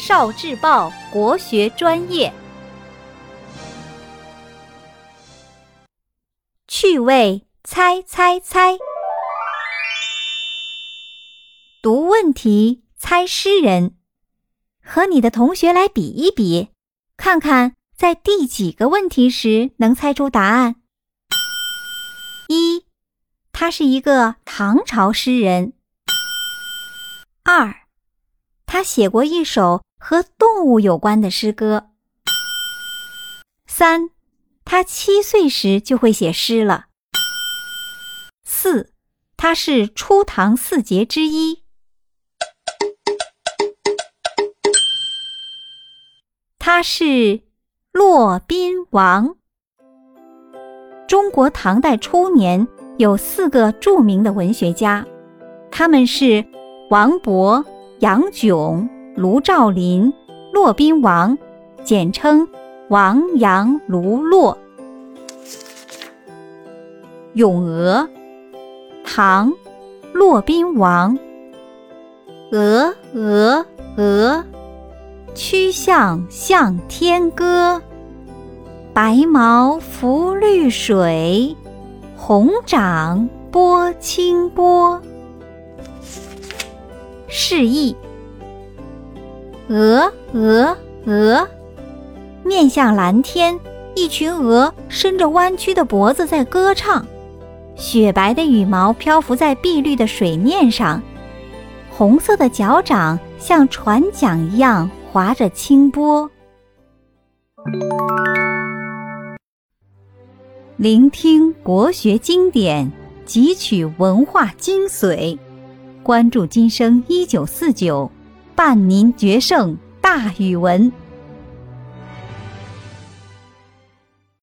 少智报国学专业，趣味猜猜猜，读问题猜诗人，和你的同学来比一比，看看在第几个问题时能猜出答案。一，他是一个唐朝诗人。二，他写过一首。和动物有关的诗歌。三，他七岁时就会写诗了。四，他是初唐四杰之一。他是骆宾王。中国唐代初年有四个著名的文学家，他们是王勃、杨炯。卢照邻、骆宾王，简称王杨卢骆。咏鹅，唐，骆宾王。鹅鹅鹅，曲项向天歌。白毛浮绿水，红掌拨清波。示意。鹅鹅鹅，面向蓝天，一群鹅伸着弯曲的脖子在歌唱。雪白的羽毛漂浮在碧绿的水面上，红色的脚掌像船桨一样划着清波。聆听国学经典，汲取文化精髓，关注今生一九四九。伴您决胜大语文。